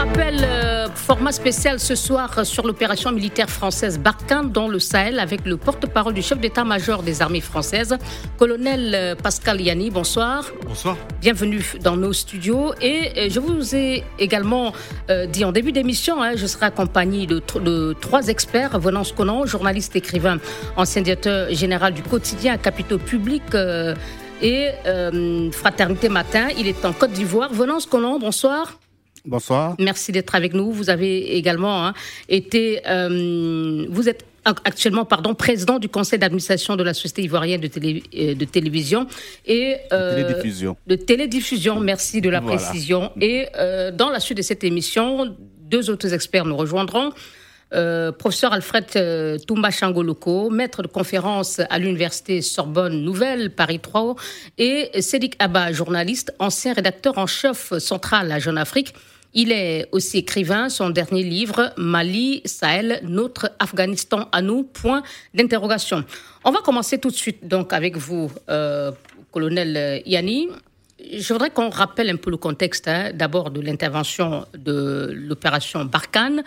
Un rappel, euh, format spécial ce soir sur l'opération militaire française Barkhane dans le Sahel avec le porte-parole du chef d'état-major des armées françaises, colonel euh, Pascal Yanni. Bonsoir. Bonsoir. Bienvenue dans nos studios. Et euh, je vous ai également dit en début d'émission, hein, je serai accompagné de, de, trois experts. Venance Conan, journaliste écrivain, ancien directeur général du quotidien Capitaux Public et Fraternité Matin. Il est en Côte d'Ivoire. Venance Conan, bonsoir. Bonsoir. Merci d'être avec nous. Vous avez également hein, été, euh, vous êtes actuellement pardon, président du conseil d'administration de la Société ivoirienne de, télé, euh, de télévision et euh, de télédiffusion. De télédiffusion, merci de la précision. Et dans la suite de cette émission, deux autres experts nous rejoindront. Euh, professeur Alfred euh, Toumba Changoloko, maître de conférence à l'université Sorbonne Nouvelle, Paris 3, et Sédik Abba, journaliste, ancien rédacteur en chef central à Jeune Afrique. Il est aussi écrivain. Son dernier livre, Mali, Sahel, notre Afghanistan à nous, point d'interrogation. On va commencer tout de suite donc avec vous, euh, colonel Yanni. Je voudrais qu'on rappelle un peu le contexte hein, d'abord de l'intervention de l'opération Barkhane.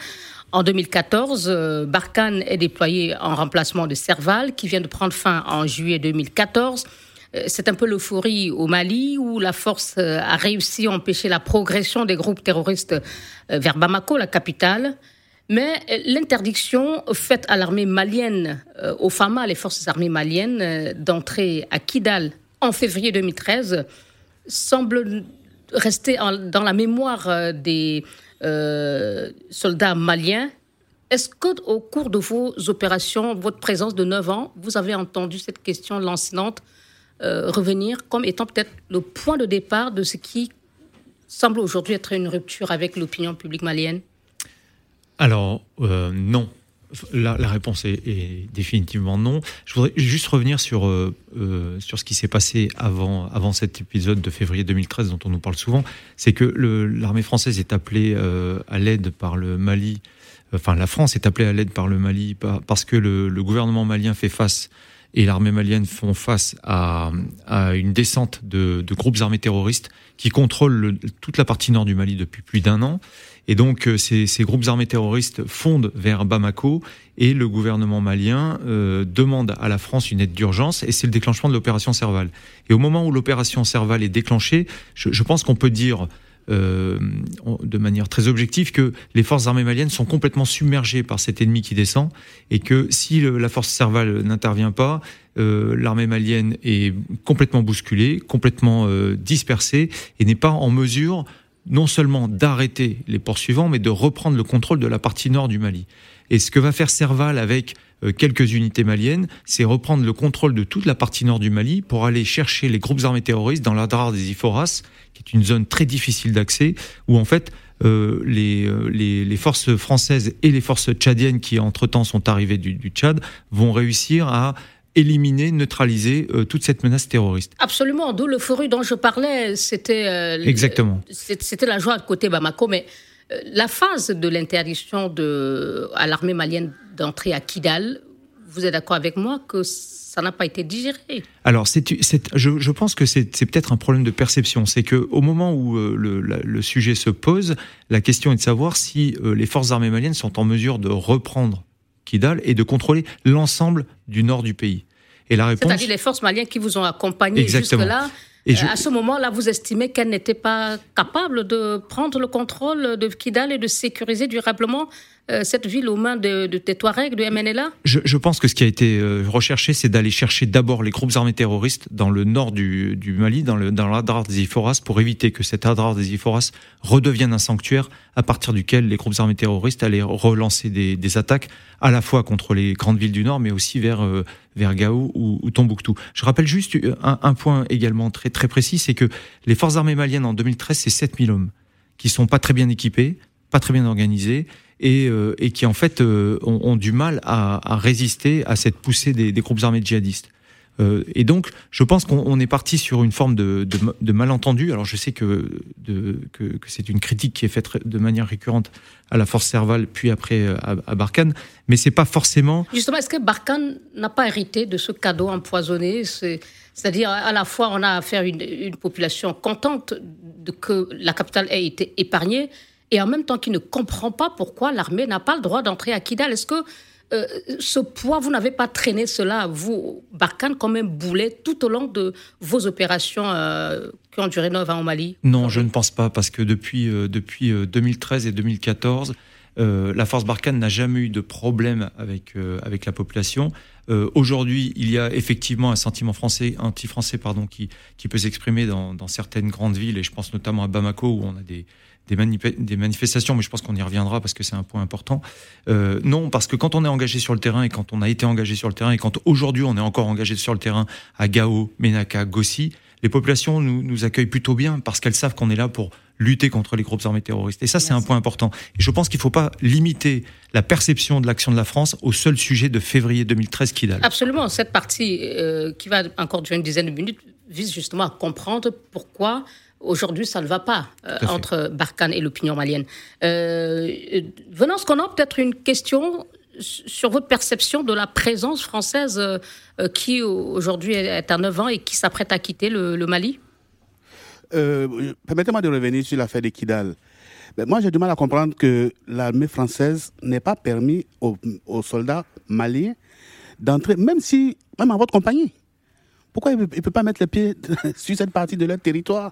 En 2014, euh, Barkhane est déployé en remplacement de Serval, qui vient de prendre fin en juillet 2014. Euh, c'est un peu l'euphorie au Mali, où la force euh, a réussi à empêcher la progression des groupes terroristes vers Bamako, la capitale. Mais l'interdiction faite à l'armée malienne, aux FAMA, les forces armées maliennes, d'entrer à Kidal en février 2013, semble rester dans la mémoire des euh, soldats maliens. Est-ce qu'au cours de vos opérations, votre présence de 9 ans, vous avez entendu cette question lancinante euh, revenir comme étant peut-être le point de départ de ce qui semble aujourd'hui être une rupture avec l'opinion publique malienne Alors, euh, non. La, réponse est, définitivement non. Je voudrais juste revenir sur, euh, sur ce qui s'est passé avant, avant cet épisode de février 2013 dont on nous parle souvent. C'est que l'armée française est appelée à l'aide par le Mali. Enfin, la France est appelée à l'aide par le Mali parce que le, gouvernement malien fait face et l'armée malienne font face à, à une descente de, de, groupes armés terroristes qui contrôlent toute la partie nord du Mali depuis plus d'un an. Et donc euh, ces, ces, groupes armés terroristes fondent vers Bamako et le gouvernement malien euh, demande à la France une aide d'urgence et c'est le déclenchement de l'opération Serval. Et au moment où l'opération Serval est déclenchée, je, je pense qu'on peut dire euh, de manière très objective que les forces armées maliennes sont complètement submergées par cet ennemi qui descend et que si la force Serval n'intervient pas, euh, l'armée malienne est complètement bousculée, complètement euh, dispersée et n'est pas en mesure non seulement d'arrêter les poursuivants, mais de reprendre le contrôle de la partie nord du Mali. Et ce que va faire Serval avec quelques unités maliennes, c'est reprendre le contrôle de toute la partie nord du Mali pour aller chercher les groupes armés terroristes dans l'Adrar des Iforas, qui est une zone très difficile d'accès, où en fait euh, les, euh, les, les, forces françaises et les forces tchadiennes qui entre-temps sont arrivées du, du Tchad vont réussir à éliminer, neutraliser euh, toute cette menace terroriste. Absolument, d'où l'euphorie dont je parlais, c'était euh, exactement, c'était la joie de côté Bamako, mais euh, la phase de l'interdiction de à l'armée malienne d'entrer à Kidal, vous êtes d'accord avec moi que ça n'a pas été digéré? Alors, c'est, je, je, pense que c'est, peut-être un problème de perception. C'est que au moment où le, le, sujet se pose, la question est de savoir si les forces armées maliennes sont en mesure de reprendre Kidal et de contrôler l'ensemble du nord du pays. Et la réponse. C'est-à-dire les forces maliennes qui vous ont accompagné jusque-là. Et euh, À ce moment-là, vous estimez qu'elles n'étaient pas capables de prendre le contrôle de Kidal et de sécuriser durablement cette ville aux mains de, de, Touaregs, de MNLA je, je, pense que ce qui a été euh, recherché, c'est d'aller chercher d'abord les groupes armés terroristes dans le nord du, du Mali, dans, le, dans l'Adrar des Iforas, pour éviter que cet Adrar des Iforas redevienne un sanctuaire à partir duquel les groupes armés terroristes allaient relancer des, des attaques à la fois contre les grandes villes du nord, mais aussi vers, euh, vers Gao ou, ou, Tombouctou. Je rappelle juste un, un point également très, très précis, c'est que les forces armées maliennes en 2013, c'est 7000 hommes qui sont pas très bien équipés, pas très bien organisés, et, euh, et qui en fait euh, ont, du mal à, résister à cette poussée des, groupes armés djihadistes. Euh, et donc, je pense qu'on est parti sur une forme de, malentendu. Alors, je sais que, que, que c'est une critique qui est faite de manière récurrente à la force Serval, puis après à, à Barkhane, mais c'est pas forcément. Justement, est-ce que Barkhane n'a pas hérité de ce cadeau empoisonné? C'est-à-dire, à la fois, on a affaire à une, une population contente de que la capitale ait été épargnée, et en même temps qui ne comprend pas pourquoi l'armée n'a pas le droit d'entrer à Kidal. Est-ce que euh, ce poids, vous n'avez pas traîné cela, vous, Barkhane, comme un boulet tout au long de vos opérations euh, qui ont duré 9 ans au Mali? Non, je ne pense pas, parce que depuis, euh, depuis 2013 et 2014, la force Barkhane n'a jamais eu de problème avec, avec la population. Aujourd'hui, il y a effectivement un sentiment français, anti-français pardon, qui, qui peut s'exprimer dans certaines grandes villes, et je pense notamment à Bamako, où on a des, des, des, manifestations, mais je pense qu'on y reviendra parce que c'est un point important. Euh, non, parce que quand on est engagé sur le terrain et quand on a été engagé sur le terrain et quand aujourd'hui on est encore engagé sur le terrain à Gao, Menaka, Gossi, les populations nous, nous accueillent plutôt bien parce qu'elles savent qu'on est là pour lutter contre les groupes armés terroristes. Et ça, c'est un point important. Et je pense qu'il ne faut pas limiter la perception de l'action de la France au seul sujet de février 2013 Kidal. Absolument. Cette partie euh, qui va encore durer une dizaine de minutes vise justement à comprendre pourquoi Aujourd'hui, ça ne va pas euh, entre Barkhane et l'opinion malienne. Euh, venons ce qu'on a peut-être une question sur votre perception de la présence française euh, qui aujourd'hui est à 9 ans et qui s'apprête à quitter le, Mali? Permettez-moi de revenir sur l'affaire de Kidal. Ben, moi, j'ai du mal à comprendre que l'armée française n'ait pas permis aux, aux soldats maliens d'entrer, même si, même en votre compagnie. Pourquoi il ne peut pas mettre les pieds sur cette partie de leur territoire?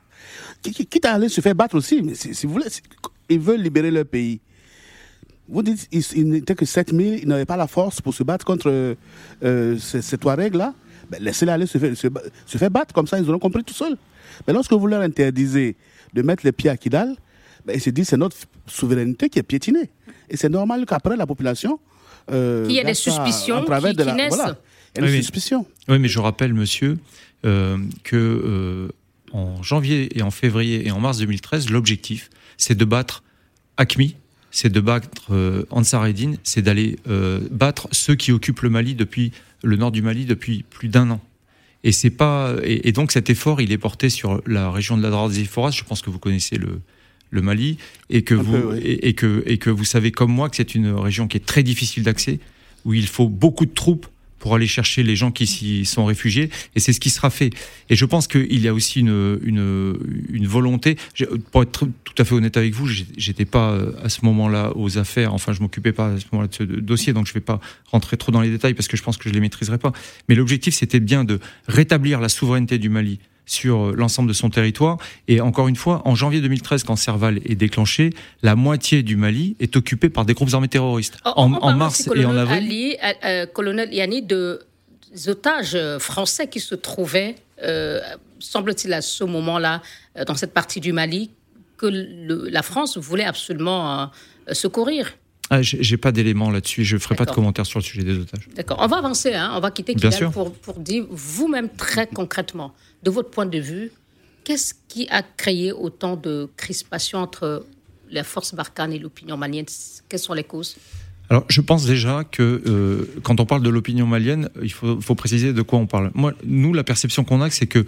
Quitte à aller se faire battre aussi, mais si, vous voulez, ils veulent libérer leur pays. Vous dites qu'ils n'étaient que 7000, ils n'avaient pas la force pour se battre contre euh, ces, ces Touaregs-là. Ben, laissez-les aller se faire, se, faire, battre, comme ça ils auront compris tout seuls. Mais lorsque vous leur interdisez de mettre les pieds à Kidal, ben, ils se disent c'est notre souveraineté qui est piétinée. Et c'est normal qu'après la population. Euh, Qu'il y ait des suspicions qui, qui naissent oui, Oui, mais je rappelle, monsieur, euh, que euh, en janvier et en février et en mars 2013, l'objectif, c'est de battre ACMI, c'est de battre euh, Ansar Eddin, c'est d'aller euh, battre ceux qui occupent le Mali depuis le nord du Mali depuis plus d'un an. Et c'est pas et, donc cet effort, il est porté sur la région de la Foras. Je pense que vous connaissez le le Mali et que vous et, que et que vous savez comme moi que c'est une région qui est très difficile d'accès où il faut beaucoup de troupes pour aller chercher les gens qui s'y sont réfugiés. Et c'est ce qui sera fait. Et je pense qu'il y a aussi une, une, une volonté. Pour être tout à fait honnête avec vous, j'étais pas euh, à ce moment-là aux affaires. Enfin, je m'occupais pas à ce moment-là de ce dossier, donc je vais pas rentrer trop dans les détails parce que je pense que je les maîtriserai pas. Mais l'objectif, c'était bien de rétablir la souveraineté du Mali sur euh, l'ensemble de son territoire. Et encore une fois, en janvier 2013, quand Serval est déclenché, la moitié du Mali est occupée par des groupes armés terroristes. en, mars et en avril. Ali, euh, euh, colonel Yanni, de otages français qui se trouvaient, semble-t-il, à ce moment-là, dans cette partie du Mali, que la France voulait absolument secourir. Ah, j'ai pas d'éléments là-dessus. Je ferai pas de commentaires sur le sujet des otages. D'accord. On va avancer. Hein. On va quitter Kidal pour, pour dire vous-même très concrètement de votre point de vue, qu'est-ce qui a créé autant de crispation entre la force Barkhane et l'opinion malienne? Quelles sont les causes? Alors, je pense déjà que euh, quand on parle de l'opinion malienne, il faut, préciser de quoi on parle. Moi, nous, la perception qu'on a, c'est que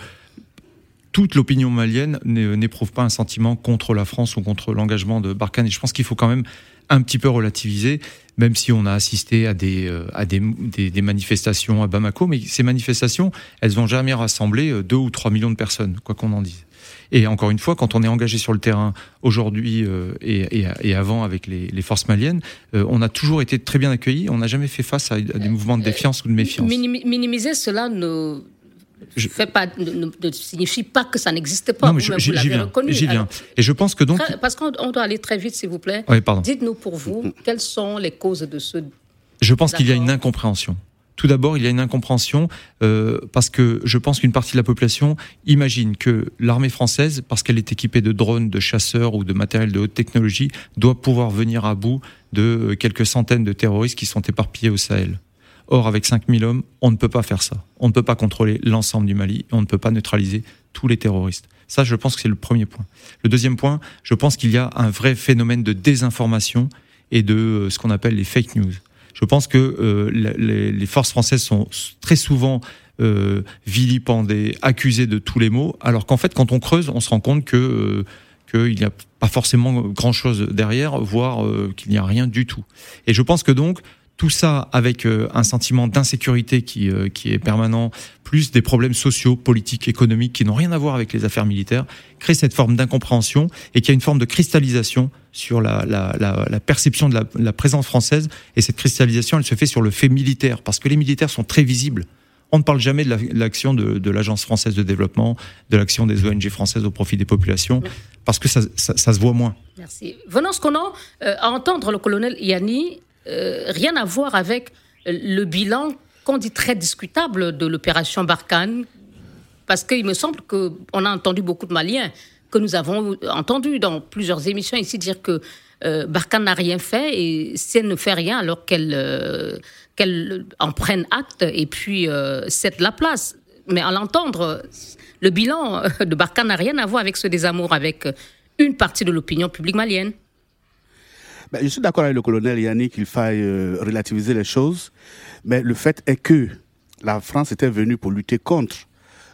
toute l'opinion malienne n'éprouve pas un sentiment contre la France ou contre l'engagement de Barkhane. Et je pense qu'il faut quand même un petit peu relativiser, même si on a assisté à des, euh, à des, des, manifestations à Bamako, mais ces manifestations, elles n'ont jamais rassemblé 2 euh, ou 3 millions de personnes, quoi qu'on en dise. Et encore une fois, quand on est engagé sur le terrain aujourd'hui euh, et, et, avant avec les, les forces maliennes, on a toujours été très bien accueillis. On n'a jamais fait face à, des mouvements de défiance ou de méfiance. Minimiser cela ne je fais pas, ne, signifie pas que ça n'existe pas. Non, mais j'y viens. J'y viens. Et je pense que donc. parce qu'on doit aller très vite, s'il vous plaît. Oui, pardon. Dites-nous pour vous, quelles sont les causes de ce. Je pense qu'il y a une incompréhension. Tout d'abord, il y a une incompréhension euh, parce que je pense qu'une partie de la population imagine que l'armée française, parce qu'elle est équipée de drones, de chasseurs ou de matériel de haute technologie, doit pouvoir venir à bout de quelques centaines de terroristes qui sont éparpillés au Sahel. Or, avec 5000 hommes, on ne peut pas faire ça. On ne peut pas contrôler l'ensemble du Mali et on ne peut pas neutraliser tous les terroristes. Ça, je pense que c'est le premier point. Le deuxième point, je pense qu'il y a un vrai phénomène de désinformation et de euh, ce qu'on appelle les fake news. Je pense que euh, les, forces françaises sont très souvent vilipendé, accusé de tous les maux, alors qu'en fait, quand on creuse, on se rend compte que qu'il n'y a pas forcément grand-chose derrière, voire qu'il n'y a rien du tout. Et je pense que donc, tout ça avec euh, un sentiment d'insécurité qui, euh, qui est permanent, plus des problèmes sociaux, politiques, économiques qui n'ont rien à voir avec les affaires militaires, crée cette forme d'incompréhension et qui a une forme de cristallisation sur la, la, la, la perception de la, présence française. Et cette cristallisation, elle se fait sur le fait militaire, parce que les militaires sont très visibles. On ne parle jamais de l'action de, de l'Agence française de développement, de l'action des ONG françaises au profit des populations, parce que ça, ça, ça se voit moins. Merci. Venons ce qu'on a à entendre le colonel Yanni, euh, rien à voir avec le bilan qu'on dit très discutable de l'opération Barkhane, parce qu'il me semble qu'on a entendu beaucoup de Maliens, que nous avons entendu dans plusieurs émissions ici dire que euh, Barkhane n'a rien fait et si elle ne fait rien, alors qu'elle euh, en prenne acte et puis cède la place. Mais à l'entendre, le bilan de Barkhane n'a rien à voir avec ce désamour avec une partie de l'opinion publique malienne. Ben, je suis d'accord avec le colonel Yannick qu'il faille euh, relativiser les choses, mais le fait est que la France était venue pour lutter contre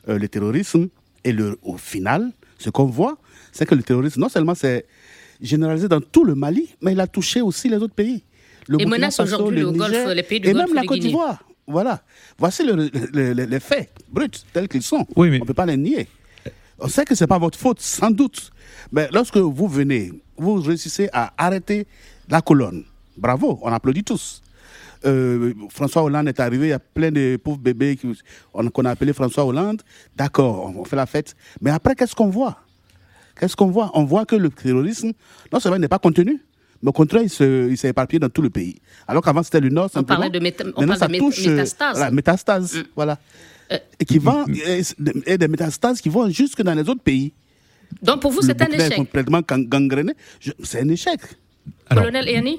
euh, le terrorisme et le, au final, ce qu'on voit, c'est que le terrorisme, non seulement c'est généralisé dans tout le Mali, mais il a touché aussi les autres pays. Le et menace aujourd'hui le, Golfe, les pays du et Golfe même la Côte d'Ivoire. Voilà. Voici les faits bruts tels qu'ils sont. Oui, mais... On ne peut pas les nier. On sait que ce n'est pas votre faute, sans doute. Mais lorsque vous venez vous réussissez à arrêter la colonne. Bravo, on applaudit tous. Euh, François Hollande est arrivé, il y a plein de pauvres bébés qu'on a appelé François Hollande. D'accord, on fait la fête. Mais après, qu'est-ce qu'on voit? Qu'est-ce qu'on voit? On voit que le terrorisme, non seulement n'est pas contenu, mais au contraire, il s'est éparpillé dans tout le pays. Alors qu'avant, c'était le Nord, simplement. On parlait de, on parle de touche, métastase. Voilà, métastase, mm. voilà. Euh, et, qui vont, et des métastases qui vont jusque dans les autres pays. Donc pour vous, c'est un échec. complètement gangréné. C'est un échec. Alors,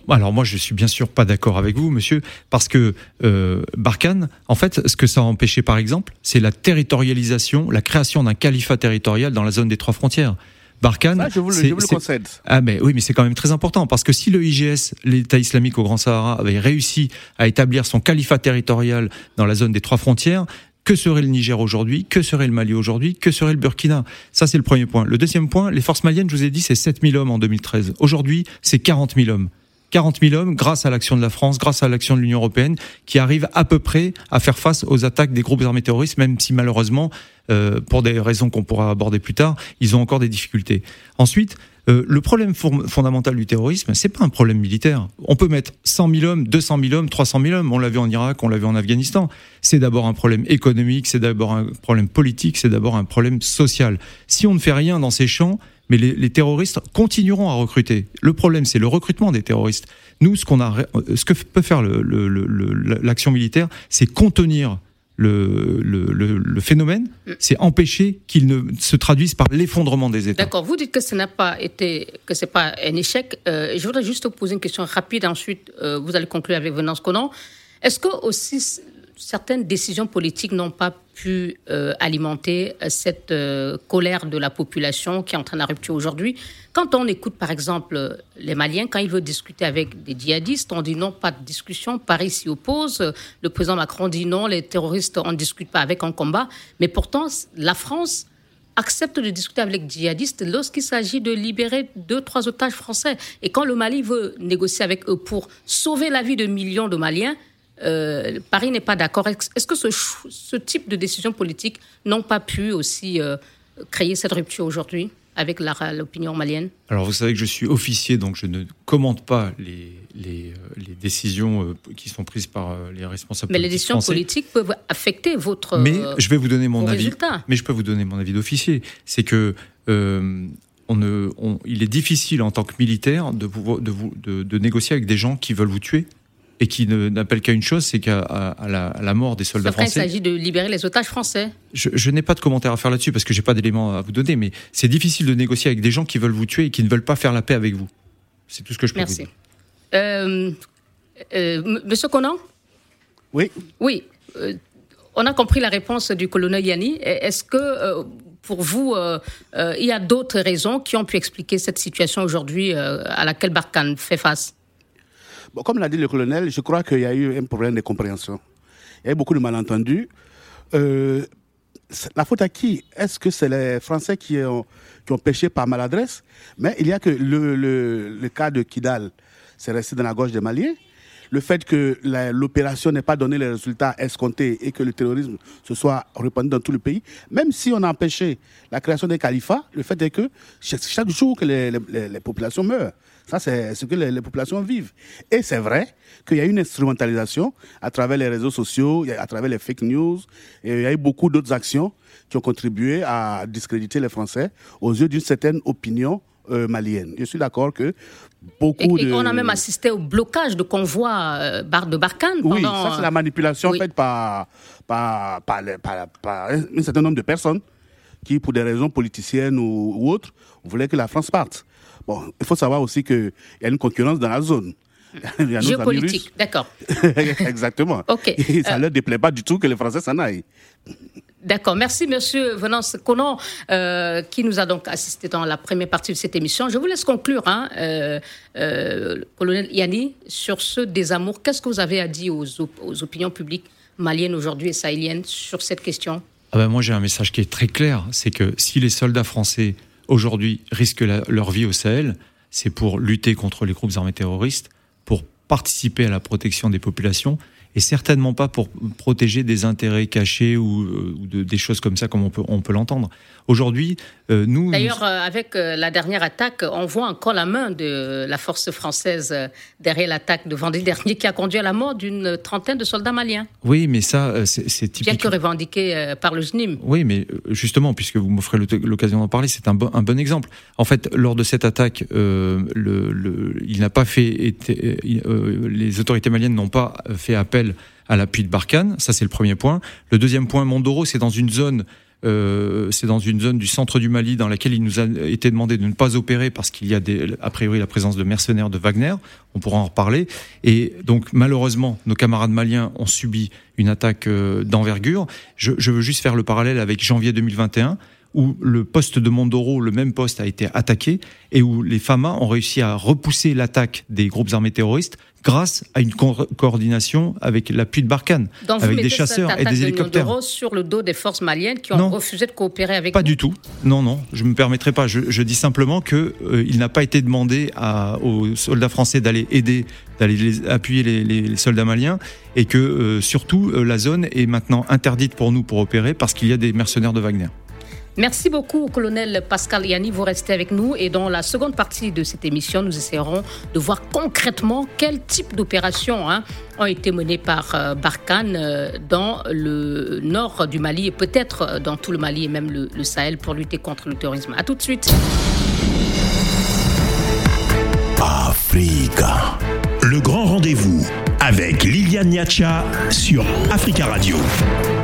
alors moi je suis bien sûr pas d'accord avec vous, monsieur, parce que euh, Barkhane, en fait, ce que ça a empêché par exemple, c'est la territorialisation, la création d'un califat territorial dans la zone des trois frontières. Barkhane, je vous, le, je vous le concède. Ah mais oui, mais c'est quand même très important parce que si le IGS, l'État islamique au Grand Sahara, avait réussi à établir son califat territorial dans la zone des trois frontières, que serait le Niger aujourd'hui? Que serait le Mali aujourd'hui? Que serait le Burkina? Ça, c'est le premier point. Le deuxième point, les forces maliennes, je vous ai dit, c'est 7000 hommes en 2013. Aujourd'hui, c'est 40 000 hommes. 40 000 hommes grâce à l'action de la France, grâce à l'action de l'Union européenne, qui arrivent à peu près à faire face aux attaques des groupes armés terroristes, même si malheureusement, euh, pour des raisons qu'on pourra aborder plus tard, ils ont encore des difficultés. Ensuite, euh, le problème fondamental du terrorisme, c'est pas un problème militaire. On peut mettre 100 000 hommes, 200 000 hommes, 300 000 hommes. On l'a vu en Irak, on l'a vu en Afghanistan. C'est d'abord un problème économique, c'est d'abord un problème politique, c'est d'abord un problème social. Si on ne fait rien dans ces champs, mais les, terroristes continueront à recruter. Le problème, c'est le recrutement des terroristes. Nous, ce qu'on a, ce que peut faire l'action militaire, c'est contenir le, le, phénomène, mm. c'est empêcher qu'il ne se traduise par l'effondrement des États. D'accord. Vous dites que ce n'a pas été, que c'est pas un échec. Euh, je voudrais juste poser une question rapide. Ensuite, euh, vous allez conclure avec Venance Conan. Est-ce que aussi certaines décisions politiques n'ont pas euh, alimenter euh, cette euh, colère de la population qui est en train de rupture aujourd'hui. Quand on écoute, par exemple, les Maliens, quand ils veulent discuter avec des djihadistes, on dit non, pas de discussion, Paris s'y oppose, le président Macron dit non, les terroristes, on ne discute pas avec, un combat. Mais pourtant, la France accepte de discuter avec les djihadistes lorsqu'il s'agit de libérer deux, trois otages français. Et quand le Mali veut négocier avec eux pour sauver la vie de millions de Maliens, euh, Paris n'est pas d'accord. Est-ce que ce, type de décision politique n'ont pas pu aussi euh, créer cette rupture aujourd'hui avec l'opinion malienne? Alors vous savez que je suis officier, donc je ne commente pas les, les, euh, décisions qui sont prises par les responsables Mais les décisions politiques peuvent affecter votre Mais je vais vous donner mon avis. Mais je peux vous donner mon avis d'officier. C'est que on ne, il est difficile en tant que militaire de, de, de, de négocier avec des gens qui veulent vous tuer et qui n'appelle qu'à une chose, c'est qu'à la, mort des soldats français. Il s'agit de libérer les otages français. Je, n'ai pas de commentaire à faire là-dessus parce que j'ai pas d'éléments à vous donner, mais c'est difficile de négocier avec des gens qui veulent vous tuer et qui ne veulent pas faire la paix avec vous. C'est tout ce que je peux Merci. vous dire. Euh, euh, Monsieur Conan? Oui. Oui. Euh, on a compris la réponse du colonel Yanni. Est-ce que pour vous, il y a d'autres raisons qui ont pu expliquer cette situation aujourd'hui à laquelle Barkhane fait face? Comme l'a dit le colonel, je crois qu'il y a eu un problème de compréhension. Il y a eu beaucoup de malentendus. euh, la faute à qui? Est-ce que c'est les Français qui ont, qui ont pêché par maladresse? Mais il y a que le, cas de Kidal, c'est resté dans la gorge des Maliens le fait que l'opération n'ait pas donné les résultats escomptés et que le terrorisme se soit répandu dans tout le pays, même si on a empêché la création des califats, le fait est que chaque jour que les, populations meurent. Ça, c'est ce que les, populations vivent. Et c'est vrai qu'il y a une instrumentalisation à travers les réseaux sociaux, à travers les fake news, et il y a eu beaucoup d'autres actions qui ont contribué à discréditer les Français aux yeux d'une certaine opinion euh, malienne. Je suis d'accord que beaucoup et, On a même assisté au blocage de convois euh, de Barkhane. Oui, ça c'est la manipulation faite par, par, par, un certain nombre de personnes qui, pour des raisons politiciennes ou, autres, voulaient que la France parte. Bon, il faut savoir aussi qu'il y a une concurrence dans la zone. Géopolitique, d'accord. Exactement. Ok. ça ne euh, leur déplaît pas du tout que les Français s'en aillent. D'accord. Merci, monsieur Venance Conan, euh, qui nous a donc assisté dans la première partie de cette émission. Je vous laisse conclure, hein, euh, euh, colonel Yanni, sur ce désamour. Qu'est-ce que vous avez à dire aux, opinions publiques maliennes aujourd'hui et sahéliennes sur cette question? Ah ben Moi, j'ai un message qui est très clair. C'est que si les soldats français, aujourd'hui, risquent leur vie au Sahel, c'est pour lutter contre les groupes armés terroristes, pour participer à la protection des populations et certainement pas pour protéger des intérêts cachés ou, euh, de, des choses comme ça, comme on peut, on peut l'entendre. Aujourd'hui, euh, nous. D'ailleurs, euh, avec la dernière attaque, on voit encore la main de la force française derrière l'attaque de vendredi dernier qui a conduit à la mort d'une trentaine de soldats maliens. Oui, mais ça, c'est typique. Bien que revendiqué par le JNIM. Oui, mais justement, puisque vous m'offrez l'occasion d'en parler, c'est un, bon, un bon exemple. En fait, lors de cette attaque, le, le, il n'a pas fait. Été, les autorités maliennes n'ont pas fait appel à l'appui de Barkhane. Ça, c'est le premier point. Le deuxième point, Mondoro, c'est dans une zone euh, c'est dans une zone du centre du Mali dans laquelle il nous a été demandé de ne pas opérer parce qu'il y a des, a priori la présence de mercenaires de Wagner. On pourra en reparler. Et donc malheureusement, nos camarades maliens ont subi une attaque euh, d'envergure. Je, je, veux juste faire le parallèle avec janvier 2021 où le poste de Mondoro, le même poste, a été attaqué et où les FAMA ont réussi à repousser l'attaque des groupes armés terroristes grâce à une coordination avec l'appui de Barkhane, avec des chasseurs et des hélicoptères. De sur le dos des forces maliennes qui ont refusé de coopérer avec Pas du tout. Non, non, je me permettrai pas. Je, dis simplement que euh, il n'a pas été demandé à, aux soldats français d'aller aider, d'aller appuyer les, soldats maliens, et que euh, surtout euh, la zone est maintenant interdite pour nous pour opérer parce qu'il y a des mercenaires de Wagner. Merci beaucoup, colonel Pascal Yanni. Vous restez avec nous et dans la seconde partie de cette émission, nous essaierons de voir concrètement quel type d'opérations hein, ont été menées par euh, Barkhane euh, dans le nord du Mali et peut-être euh, dans tout le Mali et même le, Sahel pour lutter contre le terrorisme. A tout de suite. Africa. Le grand rendez-vous avec Liliane Niacha sur Africa Radio.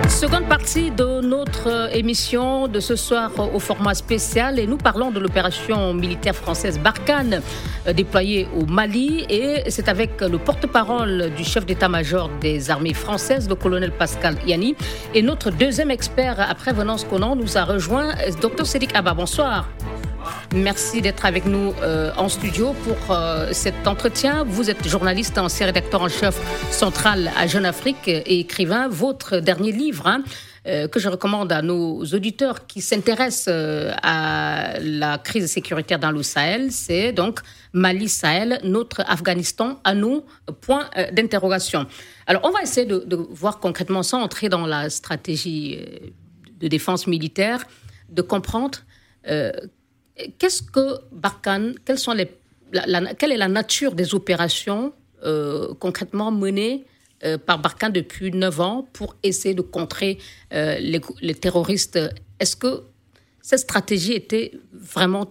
Seconde partie de notre émission de ce soir au format spécial et nous parlons de l'opération militaire française Barkhane euh, déployée au Mali et c'est avec le porte-parole du chef d'état-major des armées françaises, le colonel Pascal Yanni et notre deuxième expert après Venance Conan nous a rejoint, Dr Cédric Abba. Bonsoir. Merci d'être avec nous euh, en studio pour euh, cet entretien. Vous êtes journaliste, ancien rédacteur en chef central à Jeune Afrique et écrivain. Votre dernier livre, hein, euh, que je recommande à nos auditeurs qui s'intéressent à la crise sécuritaire dans le Sahel, c'est donc Mali Sahel, notre Afghanistan à nous, point d'interrogation. Alors on va essayer de, de, voir concrètement, sans entrer dans la stratégie de défense militaire, de comprendre Qu'est-ce que Barkhane, quelle est la nature des opérations euh, concrètement menées euh, par Barkhane depuis 9 ans pour essayer de contrer euh, les, terroristes? Est-ce que cette stratégie était vraiment,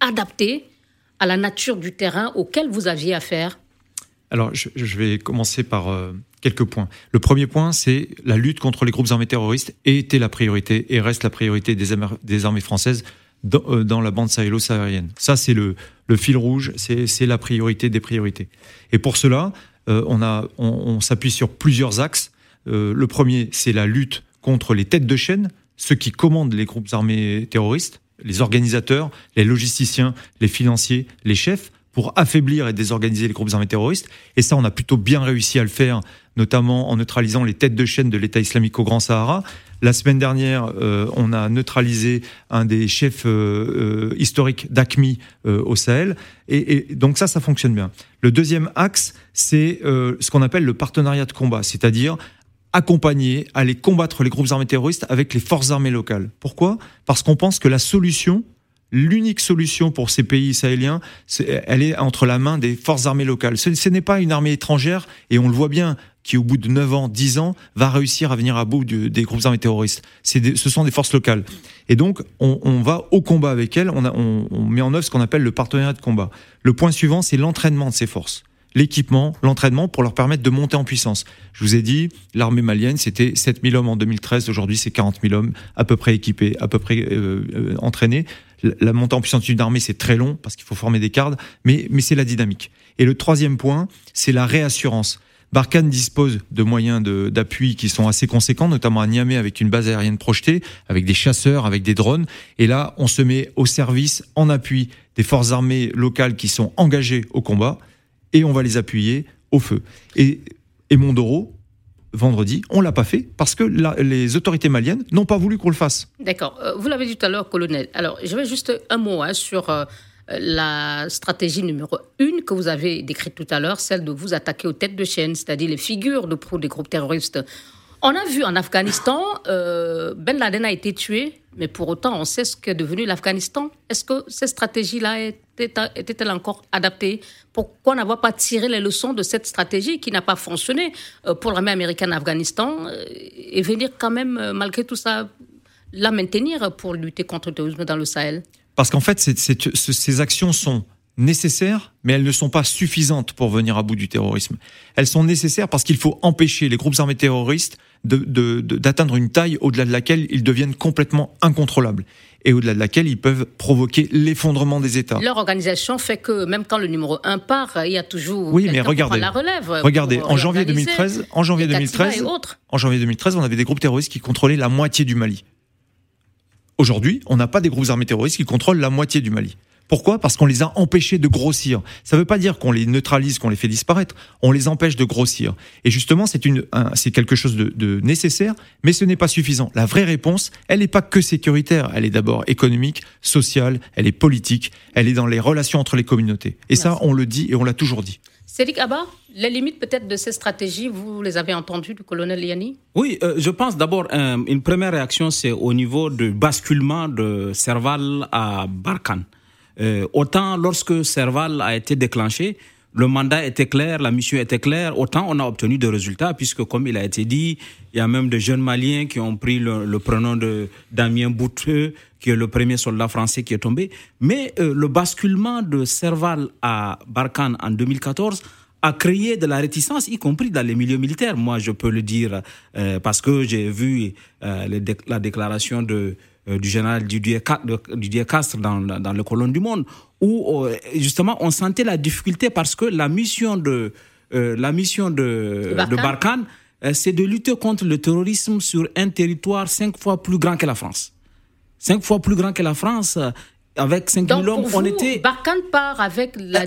adaptée à la nature du terrain auquel vous aviez affaire? Alors, je, vais commencer par quelques points. Le premier point, c'est la lutte contre les groupes armés terroristes était la priorité et reste la priorité des armées françaises euh, dans, la bande sahélo-saharienne. Ça, c'est le, fil rouge, c'est la priorité des priorités. Et pour cela, euh, on, on, s'appuie sur plusieurs axes. Euh, le premier, c'est la lutte contre les têtes de chaîne, ceux qui commandent les groupes armés terroristes, les organisateurs, les logisticiens, les financiers, les chefs, pour affaiblir et désorganiser les groupes armés terroristes. Et ça, on a plutôt bien réussi à le faire, notamment en neutralisant les têtes de chaîne de l'État islamique au Grand Sahara. La semaine dernière, euh, on a neutralisé un des chefs euh, euh, historiques d'ACMI au Sahel. Et, et, donc ça, ça fonctionne bien. Le deuxième axe, c'est ce qu'on appelle le partenariat de combat, c'est-à-dire accompagner, aller combattre les groupes armés terroristes avec les forces armées locales. Pourquoi? Parce qu'on pense que la solution, l'unique solution pour ces pays sahéliens, elle est entre la main des forces armées locales. Ce, n'est pas une armée étrangère, et on le voit bien, qui au bout de 9 ans, 10 ans, va réussir à venir à bout des groupes armés terroristes. ce sont des forces locales. Et donc, on, va au combat avec elles, on, met en œuvre ce qu'on appelle le partenariat de combat. Le point suivant, c'est l'entraînement de ces forces l'équipement, l'entraînement pour leur permettre de monter en puissance. Je vous ai dit, l'armée malienne, c'était 7000 hommes en 2013, aujourd'hui c'est 40 000 hommes à peu près équipés, à peu près euh, euh, entraînés. La montée en puissance d'une armée, c'est très long parce qu'il faut former des cadres, mais, mais c'est la dynamique. Et le troisième point, c'est la réassurance. Barkhane dispose de moyens d'appui qui sont assez conséquents, notamment à Niamey avec une base aérienne projetée, avec des chasseurs, avec des drones. Et là, on se met au service, en appui des forces armées locales qui sont engagées au combat et on va les appuyer au feu. Et, et Mondoro, vendredi, on l'a pas fait parce que les autorités maliennes n'ont pas voulu qu'on le fasse. D'accord. Euh, vous l'avez dit tout à l'heure, colonel. Alors, je vais juste un mot hein, sur euh, la stratégie numéro une que vous avez décrite tout à l'heure, celle de vous attaquer aux têtes de chaîne, c'est-à-dire les figures de proue des groupes terroristes. On a vu en Afghanistan, euh, Ben Laden a été tué, mais pour autant, on sait ce qu'est devenu l'Afghanistan. Est-ce que cette stratégie-là était-elle encore adaptée Pourquoi n'avoir pas tiré les leçons de cette stratégie qui n'a pas fonctionné euh, pour l'armée américaine en Afghanistan euh, et venir quand même, malgré tout ça, la maintenir pour lutter contre le terrorisme dans le Sahel? Parce qu'en fait, ces actions sont nécessaires, mais elles ne sont pas suffisantes pour venir à bout du terrorisme. Elles sont nécessaires parce qu'il faut empêcher les groupes armés terroristes d'atteindre une taille au-delà de laquelle ils deviennent complètement incontrôlables et au-delà de laquelle ils peuvent provoquer l'effondrement des États. Leur organisation fait que même quand le numéro 1 part, il y a toujours oui, mais regardez, la relève. Regardez, en janvier 2013, en janvier 2013, en janvier 2013, on avait des groupes terroristes qui contrôlaient la moitié du Mali. Aujourd'hui, on n'a pas des groupes armés terroristes qui contrôlent la moitié du Mali. Pourquoi? Parce qu'on les a empêchés de grossir. Ça ne veut pas dire qu'on les neutralise, qu'on les fait disparaître. On les empêche de grossir. Et justement, c'est une, c'est quelque chose de, nécessaire, mais ce n'est pas suffisant. La vraie réponse, elle n'est pas que sécuritaire. Elle est d'abord économique, sociale, elle est politique, elle est dans les relations entre les communautés. Et ça, on le dit et on l'a toujours dit. Cédric Abba, les limites peut-être de ces stratégies, vous les avez entendues du colonel Liani? Oui, euh, je pense d'abord, euh, une première réaction, c'est au niveau du basculement de Serval à Barkhane. Euh, autant lorsque Serval a été déclenché, le mandat était clair, la mission était claire, autant on a obtenu des résultats, puisque comme il a été dit, il y a même des jeunes Maliens qui ont pris le, prénom de Damien Bouteux, qui est le premier soldat français qui est tombé. Mais euh, le basculement de Serval à Barkhane en 2014 a créé de la réticence, y compris dans les milieux militaires. Moi, je peux le dire euh, parce que j'ai vu la déclaration de euh, du général Didier, Castres dans, dans le colonne du monde, où euh, justement on sentait la difficulté parce que la mission de, euh, la mission de, de Barkhane, c'est de lutter contre le terrorisme sur un territoire cinq fois plus grand que la France. Cinq fois plus grand que la France, avec 5 000 hommes, on était. Barkhane part avec la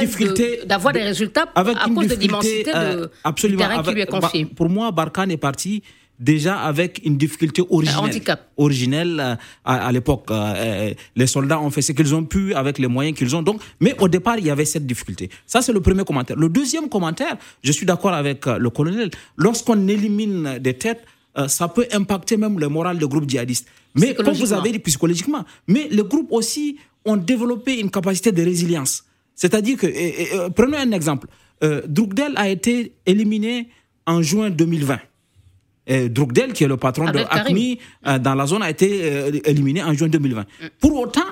difficulté, d'avoir des résultats à cause de l'immensité du terrain qui lui est confié. Pour moi, Barkhane est parti déjà avec une difficulté originelle. Originelle euh, à, l'époque. Euh, euh, les soldats ont fait ce qu'ils ont pu avec les moyens qu'ils ont. Donc, mais au départ, il y avait cette difficulté. Ça, c'est le premier commentaire. Le deuxième commentaire, je suis d'accord avec le colonel. Lorsqu'on élimine des têtes, ça peut impacter même le moral des groupes djihadistes. Mais comme vous avez dit psychologiquement, mais les groupes aussi ont développé une capacité de résilience. C'est-à-dire que, prenons un exemple. Euh, a été éliminé en juin 2020. Drukdel, qui est le patron de ACMI euh, dans la zone, a été euh, éliminé en juin 2020. Mm. Pour autant,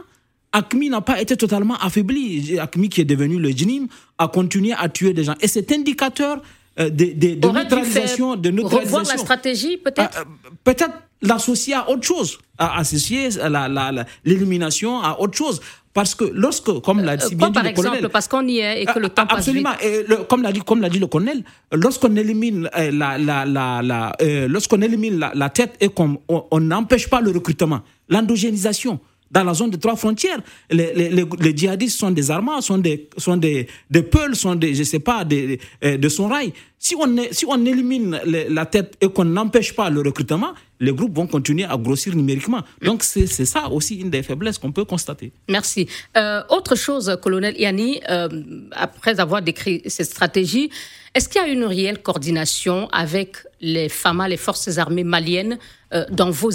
ACMI n'a pas été totalement affaibli. ACMI, qui est devenu le GNIM, a continué à tuer des gens. Et cet indicateur de, de, de neutralisation, de neutralisation. Revoir la stratégie, peut-être Peut-être l'associer à autre chose, à associer l'élimination à autre chose. Parce que lorsque, comme l'a si bien dit le colonel, parce qu'on y est et que le temps passe Absolument. Et comme l'a dit, comme l'a dit le colonel, lorsqu'on élimine euh, la, la, la, la euh, lorsqu'on élimine la, tête et qu'on on n'empêche pas le recrutement, l'endogénisation, dans la zone de trois frontières. Les, djihadistes sont des armats, sont des, sont des, des peuls, sont des, je sais pas, des, de son rail. Si on, si on élimine la tête et qu'on n'empêche pas le recrutement, les groupes vont continuer à grossir numériquement. Donc c'est ça aussi une des faiblesses qu'on peut constater. Merci. Euh, autre chose, colonel Yanni, euh, après avoir décrit cette stratégie, est-ce qu'il y a une réelle coordination avec les FAMA, les forces armées maliennes, euh, dans vos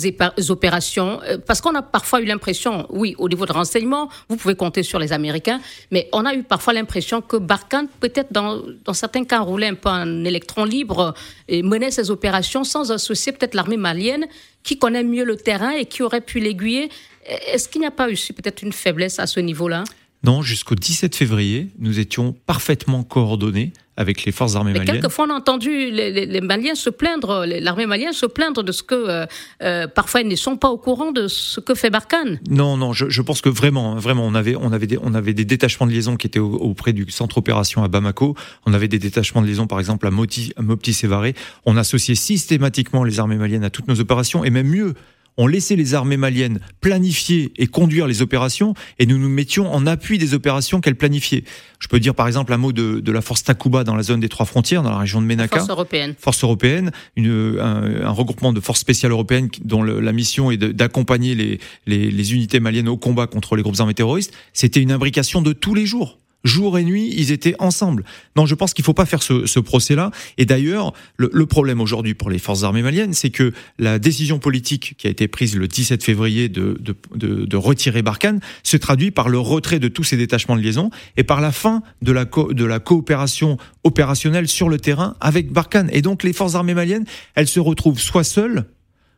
opérations? Parce qu'on a parfois eu l'impression, oui, au niveau de renseignement, vous pouvez compter sur les Américains, mais on a eu parfois l'impression que Barkhane, peut-être dans, dans certains cas, roulait un peu en électron libre et menait ses opérations sans associer peut-être l'armée malienne qui connaît mieux le terrain et qui aurait pu l'aiguiller. Est-ce qu'il n'y a pas eu peut-être une faiblesse à ce niveau-là? Non, jusqu'au 17 février, nous étions parfaitement coordonnés avec les forces armées maliennes. Quelquefois, on a entendu les, Maliens se plaindre, l'armée malienne se plaindre de ce que euh, euh, parfois ils ne sont pas au courant de ce que fait Barkhane. Non, non, je, pense que vraiment, vraiment, on avait, on avait des, on avait des détachements de liaison qui étaient auprès du centre opération à Bamako. On avait des détachements de liaison, par exemple, à Mopti, à Mopti Sévaré. On associait systématiquement les armées maliennes à toutes nos opérations, et même mieux, on laissait les armées maliennes planifier et conduire les opérations, et nous nous mettions en appui des opérations qu'elles planifiaient. Je peux dire par exemple un mot de, la force Takuba dans la zone des trois frontières, dans la région de Ménaka. Force européenne. Force européenne, une, un, regroupement de forces spéciales européennes dont la mission est d'accompagner les, les unités maliennes au combat contre les groupes armés terroristes. C'était une imbrication de tous les jours jour et nuit, ils étaient ensemble. Non, je pense qu'il faut pas faire ce, ce procès-là. Et d'ailleurs, le, le, problème aujourd'hui pour les forces armées maliennes, c'est que la décision politique qui a été prise le 17 février de, de, de, de, retirer Barkhane se traduit par le retrait de tous ces détachements de liaison et par la fin de la, de la coopération opérationnelle sur le terrain avec Barkhane. Et donc, les forces armées maliennes, elles se retrouvent soit seules,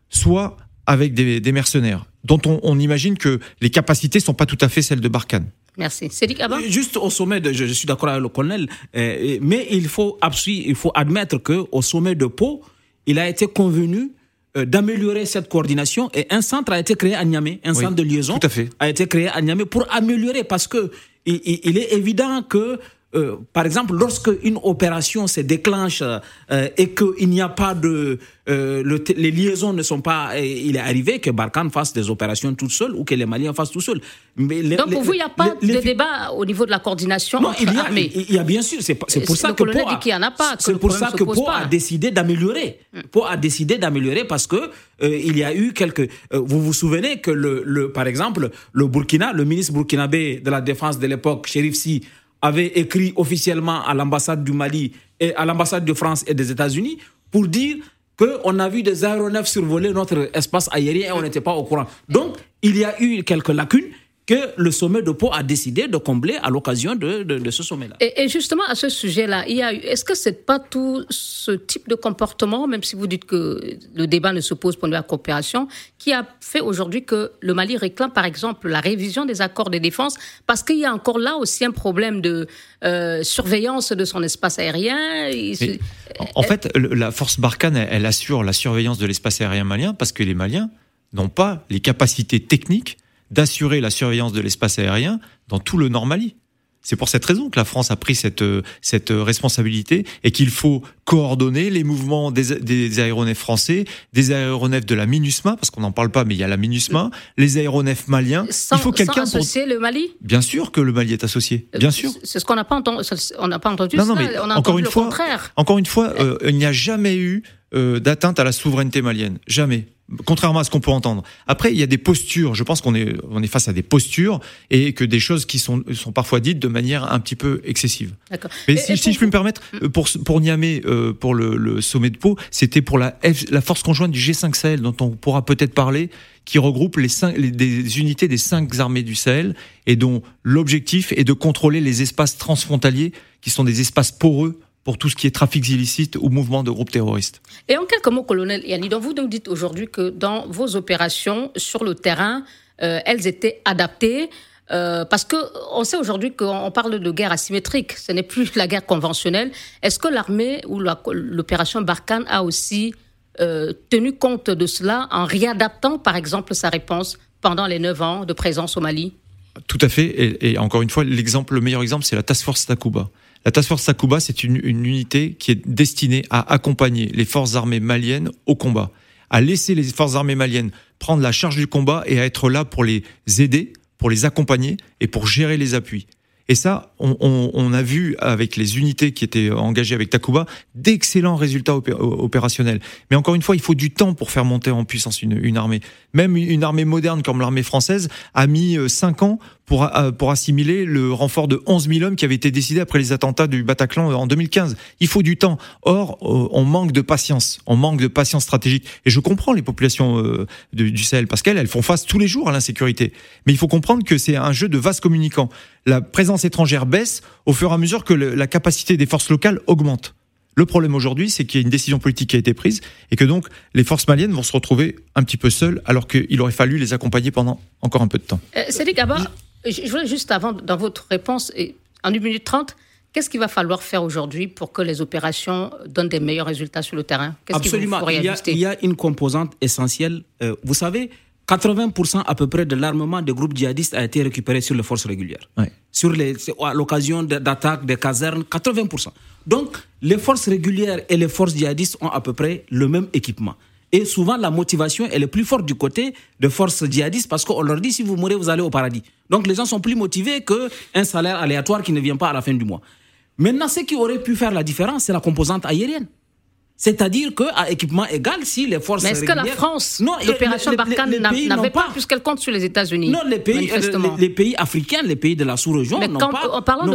soit avec des, des mercenaires, dont on, on imagine que les capacités sont pas tout à fait celles de Barkhane. Merci. Cédric Abba Juste au sommet, de, je, suis d'accord avec le colonel, euh, mais il faut, il faut admettre qu'au sommet de Pau, il a été convenu euh, d'améliorer cette coordination et un centre a été créé à Niamey, un centre de liaison tout à fait. a été créé à Niamey pour améliorer parce que il, il est évident que euh, par exemple, lorsque une opération se déclenche euh, et qu'il n'y a pas de, euh, les liaisons ne sont pas, il est arrivé que Barkhane fasse des opérations tout seul ou que les Maliens fassent tout seuls. Mais Donc pour vous, il n'y a pas de débat au niveau de la coordination non, il y a, Il y a bien sûr, c'est pour ça que Pau a, c'est pour ça que Pau a décidé d'améliorer. Hmm. Pau a décidé d'améliorer parce que il y a eu quelques. vous vous souvenez que le, le, par exemple, le Burkina, le ministre burkinabé de la défense de l'époque, Chérif Si avait écrit officiellement à l'ambassade du Mali et à l'ambassade de France et des États-Unis pour dire qu'on a vu des aéronefs survoler notre espace aérien et on n'était pas au courant. Donc, il y a eu quelques lacunes que le sommet de Pau a décidé de combler à l'occasion de, de, ce sommet-là. Et, justement, à ce sujet-là, est-ce que c'est pas tout ce type de comportement, même si vous dites que le débat ne se pose pour la coopération, qui a fait aujourd'hui que le Mali réclame, par exemple, la révision des accords de défense, parce qu'il y a encore là aussi un problème de euh, surveillance de son espace aérien. en, fait, la force Barkhane, elle assure la surveillance de l'espace aérien malien parce que les Maliens n'ont pas les capacités techniques d'assurer la surveillance de l'espace aérien dans tout le Nord Mali. C'est pour cette raison que la France a pris cette, cette responsabilité et qu'il faut coordonner les mouvements des, des, aéronefs français, des aéronefs de la MINUSMA, parce qu'on n'en parle pas, mais il y a la MINUSMA, les aéronefs maliens. il faut quelqu'un associer le Mali Bien sûr que le Mali est associé, bien sûr. C'est ce qu'on n'a pas entendu. Pas entendu non, non, mais on a encore une fois, contraire. Encore une fois, euh, il n'y a jamais eu euh, d'atteinte à la souveraineté malienne. Jamais contrairement à ce qu'on peut entendre. Après, il y a des postures. Je pense qu'on est, on est face à des postures et que des choses qui sont, sont parfois dites de manière un petit peu excessive. Mais si, si je peux me permettre, mm. pour, pour Niamey, euh, pour le, le, sommet de Pau, c'était pour la, la force conjointe du G5 Sahel, dont on pourra peut-être parler, qui regroupe les, cinq, les des unités des cinq armées du Sahel et dont l'objectif est de contrôler les espaces transfrontaliers, qui sont des espaces poreux pour tout ce qui est trafic illicite ou mouvement de groupes terroristes. Et en quelques mots, colonel Yanni, donc vous nous dites aujourd'hui que dans vos opérations sur le terrain, euh, elles étaient adaptées. Euh, parce que on sait aujourd'hui qu'on parle de guerre asymétrique, ce n'est plus la guerre conventionnelle. Est-ce que l'armée ou l'opération Barkhane a aussi euh, tenu compte de cela en réadaptant, par exemple, sa réponse pendant les neuf ans de présence au Mali? Tout à fait. Et, et encore une fois, l'exemple, le meilleur exemple, c'est la Task Force Takuba. La Task Force Takuba, c'est une, unité qui est destinée à accompagner les forces armées maliennes au combat à laisser les forces armées maliennes prendre la charge du combat et à être là pour les aider, pour les accompagner et pour gérer les appuis. Et ça, on, a vu avec les unités qui étaient engagées avec Takuba d'excellents résultats opérationnels. Mais encore une fois, il faut du temps pour faire monter en puissance une, une armée. Même une armée moderne comme l'armée française a mis euh, cinq ans pour, euh, pour assimiler le renfort de 11 000 hommes qui avait été décidé après les attentats du Bataclan en 2015. Il faut du temps. Or, euh, on manque de patience. On manque de patience stratégique. Et je comprends les populations du Sahel parce qu'elles elles font face tous les jours à l'insécurité. Mais il faut comprendre que c'est un jeu de vases communicants. La présence étrangère baisse au fur et à mesure que la capacité des forces locales augmente. Le problème aujourd'hui, c'est qu'il y a une décision politique qui a été prise et que donc les forces maliennes vont se retrouver un petit peu seules alors qu'il aurait fallu les accompagner pendant encore un peu de temps. Euh, je voulais juste avant, dans votre réponse, en 1 minute 30, Qu'est-ce qu'il va falloir faire aujourd'hui pour que les opérations donnent des meilleurs résultats sur le terrain? Absolument. Il y, a, il y, a, une composante essentielle. Euh, vous savez, 80% à peu près de l'armement des groupes djihadistes a été récupéré sur les forces régulières. Sur les, à l'occasion d'attaques des casernes, 80%. Donc, les forces régulières et les forces djihadistes ont à peu près le même équipement. Et souvent, la motivation, elle est plus forte du côté de forces djihadistes parce qu'on leur dit si vous mourrez, vous allez au paradis. Donc, les gens sont plus motivés qu'un salaire aléatoire qui ne vient pas à la fin du mois. Maintenant, ce qui aurait pu faire la différence, c'est la composante aérienne. C'est-à-dire qu'à équipement égal, si les forces. Mais est-ce que la France, l'opération Barkhane n'avait pas, puisqu'elle compte sur les États-Unis Non, les pays, les, pays africains, les pays de la sous-région n'ont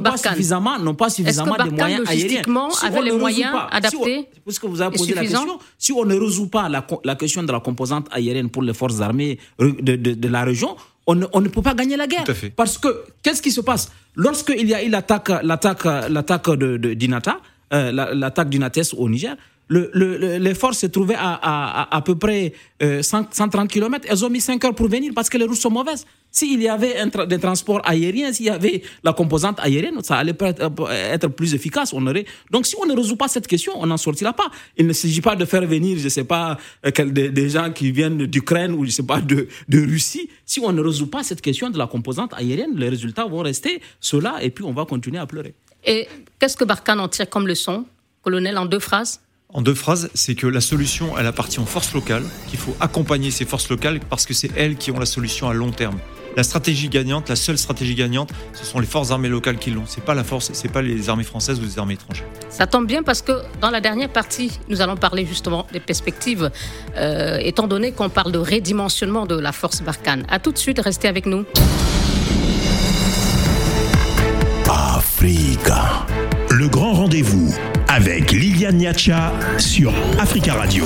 pas, suffisamment, n'ont pas suffisamment de moyens aériens. Si avait les moyens adaptés Puisque vous avez posé la question, si on ne résout pas la, question de la composante aérienne pour les forces armées de, la région, on ne, peut pas gagner la guerre. Parce que qu'est-ce qui se passe? Lorsqu'il y a eu l'attaque, l'attaque, l'attaque de, d'Inata, euh, l'attaque d'Inates au Niger, le, les forces se trouvaient à, à, à, peu près 130 euh, km. Elles ont mis 5 heures pour venir parce que les routes sont mauvaises. S'il y avait des transports aériens, s'il y avait la composante aérienne, ça allait euh, être plus efficace. On aurait... Donc, si on ne résout pas cette question, on n'en sortira pas. Il ne s'agit pas de faire venir, je ne sais pas, euh, des, des, gens qui viennent d'Ukraine ou je ne sais pas de, de Russie. Si on ne résout pas cette question de la composante aérienne, les résultats vont rester ceux-là et puis on va continuer à pleurer. Et qu'est-ce que Barkhane en tire comme leçon, colonel, en deux phrases? En deux phrases, c'est que la solution, elle appartient aux forces locales, qu'il faut accompagner ces forces locales parce que c'est elles qui ont la solution à long terme. La stratégie gagnante, la seule stratégie gagnante, ce sont les forces armées locales qui l'ont. C'est pas la force, c'est pas les armées françaises ou les armées étrangères. Ça tombe bien parce que dans la dernière partie, nous allons parler justement des perspectives, euh, étant donné qu'on parle de redimensionnement de la force Barkhane. À tout de suite, restez avec nous. Africa. Le grand rendez-vous avec Liliane Niacha sur Africa Radio.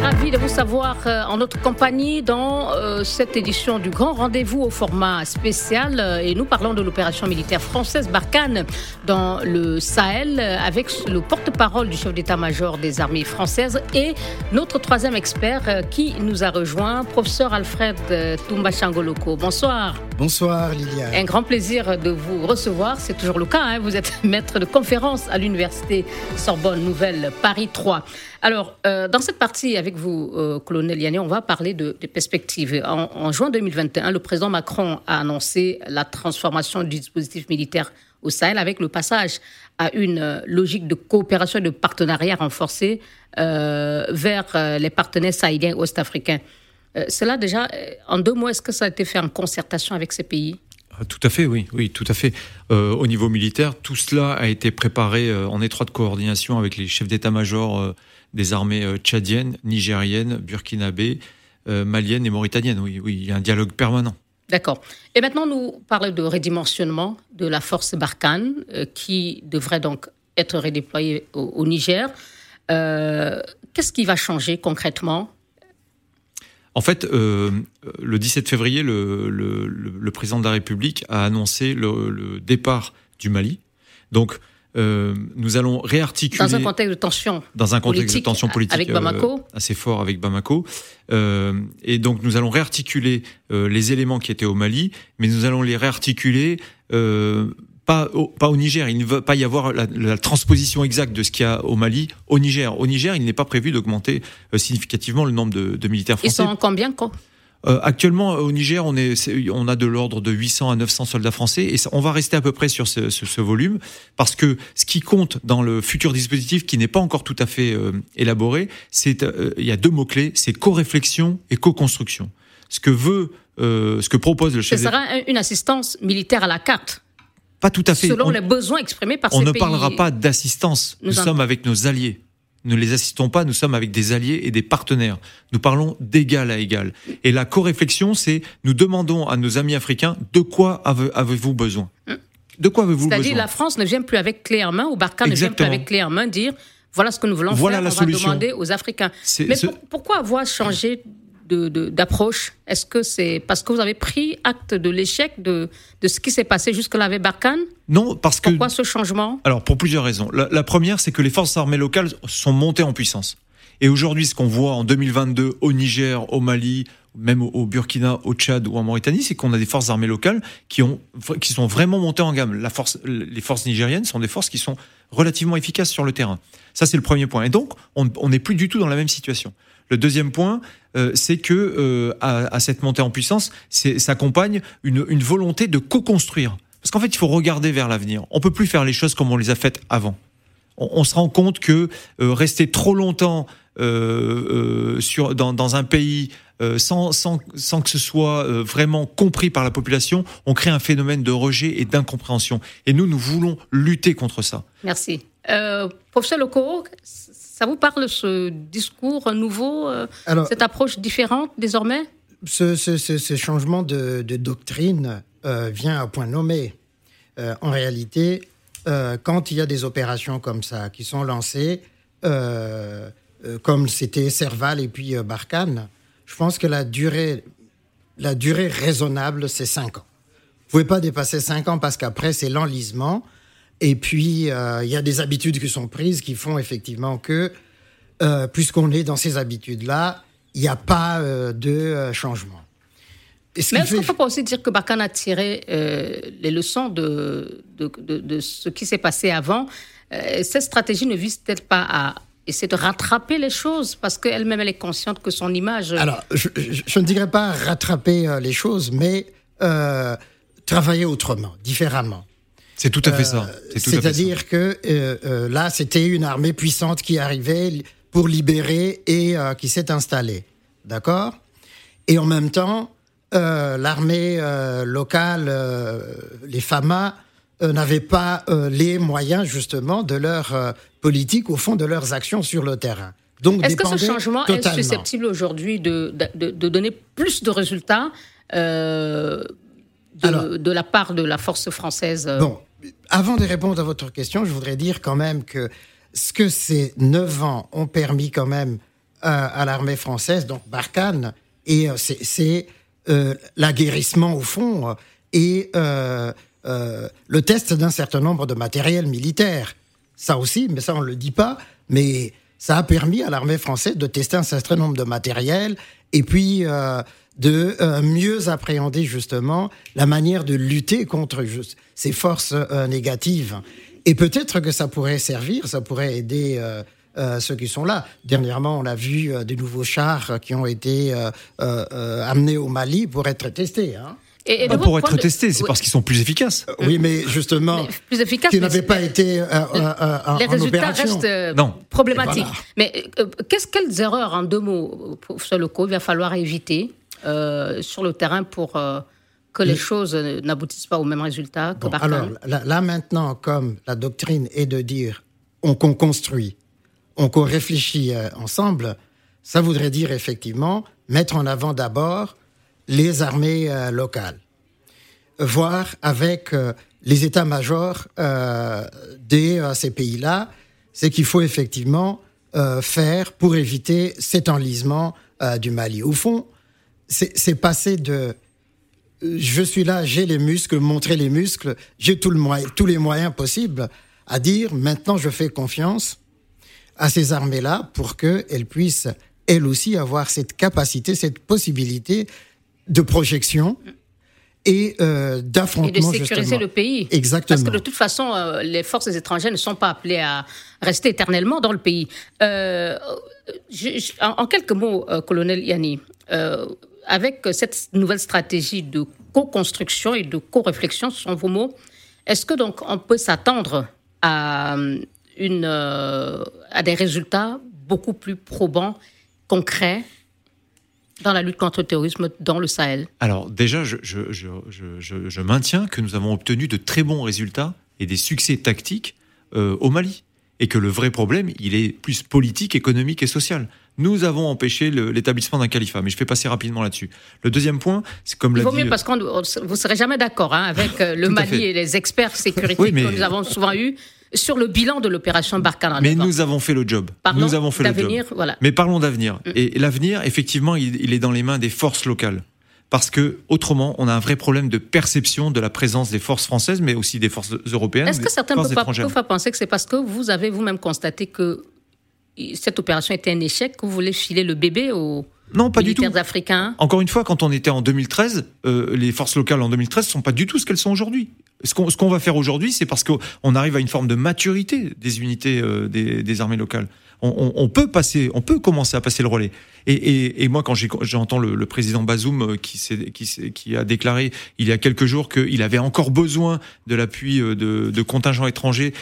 Ravi de vous savoir euh, en notre compagnie dans euh, cette édition du Grand Rendez-vous au format spécial. Et nous parlons de l'opération militaire française Barkhane dans le Sahel avec le porte-parole du chef d'état-major des armées françaises et notre troisième expert euh, qui nous a rejoint, professeur Alfred Toumbachangoloko. Bonsoir. Bonsoir Liliane. Un grand plaisir de vous recevoir. C'est toujours le cas. Hein. Vous êtes maître de conférence à l'université Sorbonne Nouvelle Paris 3. Alors, euh, dans cette partie avec vous, euh, colonel Yanné, on va parler de, des perspectives. En, juin 2021, le président Macron a annoncé la transformation du dispositif militaire au Sahel avec le passage à une euh, logique de coopération et de partenariat renforcé vers les partenaires sahéliens ouest-africains. Cela déjà, en deux mois, est-ce que ça a été fait en concertation avec ces pays? Ah, tout à fait, oui, oui, tout à fait. Euh, au niveau militaire, tout cela a été préparé euh, en étroite coordination avec les chefs d'état-major euh, des armées tchadiennes, nigériennes, burkinabées, maliennes et mauritaniennes. Oui, oui, il y a un dialogue permanent. D'accord. Et maintenant, nous parlons de redimensionnement de la force Barkhane, qui devrait donc être redéployée au Niger. Qu'est-ce qui va changer concrètement? En fait, euh, le 17 février, le, président de la République a annoncé le, départ du Mali. Donc, euh, nous allons réarticuler. Dans un contexte de tension. Dans un contexte de tension politique. Avec Bamako. Euh, assez fort avec Bamako. et donc, nous allons réarticuler les éléments qui étaient au Mali, mais nous allons les réarticuler pas au, pas au Niger. Il ne va pas y avoir la, transposition exacte de ce qu'il y a au Mali au Niger. Au Niger, il n'est pas prévu d'augmenter euh, significativement le nombre de, militaires français. Ils sont en combien quoi euh, actuellement, au Niger, on, est, on a de l'ordre de 800 à 900 soldats français et on va rester à peu près sur ce, ce, ce, volume parce que ce qui compte dans le futur dispositif qui n'est pas encore tout à fait euh, élaboré, c'est euh, il y a deux mots clés, c'est co-réflexion et co-construction. Ce que veut, ce que propose le chef. Ce sera une assistance militaire à la carte. Pas tout à fait. Selon les besoins exprimés par on ces pays. pays. On ne parlera pas d'assistance. Nous, Nous sommes avec nos alliés ne les assistons pas, nous sommes avec des alliés et des partenaires. Nous parlons d'égal à égal. Et la co-réflexion, c'est nous demandons à nos amis africains de quoi avez-vous besoin? De quoi avez-vous besoin? C'est-à-dire la France ne vient plus avec clé en main, ou Barkhane ne vient plus avec clé en main dire voilà ce que nous voulons voilà faire, la on solution. va demander aux Africains. Mais ce... pour, pourquoi avoir changé d'approche de, Est-ce que c'est parce que vous avez pris acte de l'échec de, de ce qui s'est passé jusque-là avec Barkhane? Non, parce que. Pourquoi ce changement? Alors, pour plusieurs raisons. La, la première, c'est que les forces armées locales sont montées en puissance. Et aujourd'hui, ce qu'on voit en 2022 au Niger, au Mali, même au, au Burkina, au Tchad ou en Mauritanie, c'est qu'on a des forces armées locales qui, ont, qui sont vraiment montées en gamme. La force, les forces nigériennes sont des forces qui sont relativement efficaces sur le terrain. Ça, c'est le premier point. Et donc, on n'est plus du tout dans la même situation. Le deuxième point, euh, c'est que euh, à, cette montée en puissance s'accompagne une, une, volonté de co-construire. Parce qu'en fait, il faut regarder vers l'avenir. On peut plus faire les choses comme on les a faites avant. On, se rend compte que euh, rester trop longtemps sur, dans, un pays sans, sans, que ce soit vraiment compris par la population, on crée un phénomène de rejet et d'incompréhension. Et nous, nous voulons lutter contre ça. Merci. professeur Loco, ça vous parle ce discours nouveau, euh, Alors, cette approche différente désormais? ce, ce, ce, ce, changement de, de doctrine euh, vient à point nommé. Euh, en réalité, quand il y a des opérations comme ça qui sont lancées, comme c'était Serval et puis Barkhane, je pense que la durée, la durée raisonnable, c'est 5 ans. Vous pouvez pas dépasser 5 ans parce qu'après, c'est l'enlisement. Et puis, il euh, y a des habitudes qui sont prises qui font effectivement que, euh, puisqu'on est dans ces habitudes-là, il n'y a pas euh, de changement. Est-ce Mais est-ce qu'on ne peut pas aussi dire que Barkhane a tiré les leçons de, de, de, de ce qui s'est passé avant? Cette stratégie ne vise peut-être pas à essayer de rattraper les choses? Parce qu'elle-même, elle est consciente que son image... Alors, je, je, je ne dirais pas rattraper les choses, mais travailler autrement, différemment. C'est tout à fait ça. C'est-à-dire que euh, euh, là, c'était une armée puissante qui arrivait pour libérer et euh, qui s'est installée. D'accord? Et en même temps, l'armée locale, les FAMA, n'avaient pas les moyens justement de leur politique, au fond de leurs actions sur le terrain. Donc, Est-ce que ce changement totalement. est susceptible aujourd'hui de, de, de, donner plus de résultats de, Alors, de, la part de la force française Bon, avant de répondre à votre question, je voudrais dire quand même que ce que ces neuf ans ont permis quand même à, à l'armée française, donc Barkhane, et c'est euh, l'aguerrissement au fond et euh, euh, le test d'un certain nombre de matériel militaire. Ça aussi, mais ça on le dit pas, mais ça a permis à l'armée française de tester un certain nombre de matériel et puis euh, de euh, mieux appréhender justement la manière de lutter contre juste, ces forces euh, négatives. Et peut-être que ça pourrait servir, ça pourrait aider euh, ceux qui sont là. Dernièrement, on a vu des nouveaux chars qui ont été amenés au Mali pour être testés. Hein. Et, et pas pour être testés, c'est oui. parce qu'ils sont plus efficaces. Oui, mais justement, mais plus efficaces, qui n'avaient pas été euh, euh, les en résultats opération. restent non. problématiques. Voilà. Mais euh, qu'est-ce quelles erreurs, en deux mots, pour ce loco, il va falloir éviter? Euh, sur le terrain pour euh, que les, choses n'aboutissent pas au même résultat que bon, Alors là, là, maintenant, comme la doctrine est de dire on, qu'on construit, on qu'on réfléchit euh, ensemble, ça voudrait dire effectivement mettre en avant d'abord les armées euh, locales, voir avec euh, les états-majors euh, de ces pays-là, c'est qu'il faut effectivement faire pour éviter cet enlisement du Mali. Au fond, c'est passé de je suis là, j'ai les muscles, montrer les muscles, j'ai le tous les moyens possibles à dire maintenant je fais confiance à ces armées-là pour qu'elles puissent elles aussi avoir cette capacité, cette possibilité de projection et euh, d'affrontement. Et de sécuriser justement. le pays. Exactement. Parce que de toute façon, euh, les forces étrangères ne sont pas appelées à rester éternellement dans le pays. Euh, je, je, en, en, quelques mots, colonel Yanni, avec cette nouvelle stratégie de co-construction et de co-réflexion, ce sont vos mots, est-ce que donc on peut s'attendre à, une, à des résultats beaucoup plus probants, concrets dans la lutte contre le terrorisme dans le Sahel? Alors déjà, je, maintiens que nous avons obtenu de très bons résultats et des succès tactiques euh, au Mali. Et que le vrai problème, il est plus politique, économique et social. Nous avons empêché l'établissement d'un califat, mais je fais passer rapidement là-dessus. Le deuxième point, c'est comme Il vaut mieux parce que vous ne serez jamais d'accord hein, avec euh, le Mali et les experts sécurité que nous avons souvent eus sur le bilan de l'opération Barkhane. Mais nous avons fait le job. nous avons fait le job. Voilà. Mais parlons d'avenir. Et l'avenir, effectivement, il, est dans les mains des forces locales. Parce que autrement, on a un vrai problème de perception de la présence des forces françaises, mais aussi des forces européennes. Est-ce que certains peuvent pas, penser que c'est parce que vous avez vous-même constaté que cette opération était un échec que vous voulez filer le bébé aux non, pas du tout. africains? Encore une fois, quand on était en 2013, euh, les forces locales en 2013 ne sont pas du tout ce qu'elles sont aujourd'hui. Ce qu'on va faire aujourd'hui, c'est parce qu'on arrive à une forme de maturité des unités euh, des, armées locales. On, peut passer, on peut commencer à passer le relais. Et, moi, quand j'entends le, président Bazoum euh, qui, qui, qui, a déclaré il y a quelques jours qu'il avait encore besoin de l'appui euh, de, contingents étrangers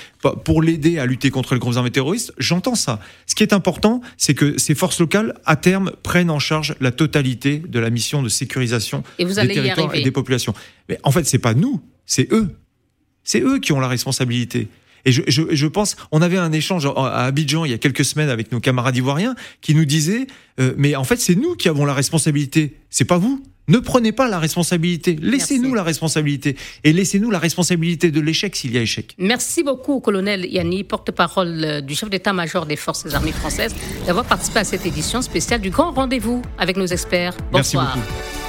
pour l'aider à lutter contre les groupes armés terroristes, j'entends ça. Ce qui est important, c'est que ces forces locales, à terme, prennent en charge la totalité de la mission de sécurisation des territoires et des populations. Mais en fait, c'est pas nous c'est eux. C'est eux qui ont la responsabilité. Et je, je, pense, on avait un échange à Abidjan il y a quelques semaines avec nos camarades ivoiriens qui nous disaient, euh, mais en fait c'est nous qui avons la responsabilité, c'est pas vous. Ne prenez pas la responsabilité, laissez-nous la responsabilité et laissez-nous la responsabilité de l'échec s'il y a échec. Merci beaucoup, colonel Yanni, porte-parole euh, du chef d'état-major des forces armées françaises, d'avoir participé à cette édition spéciale du Grand Rendez-vous avec nos experts. Bonsoir. Merci beaucoup.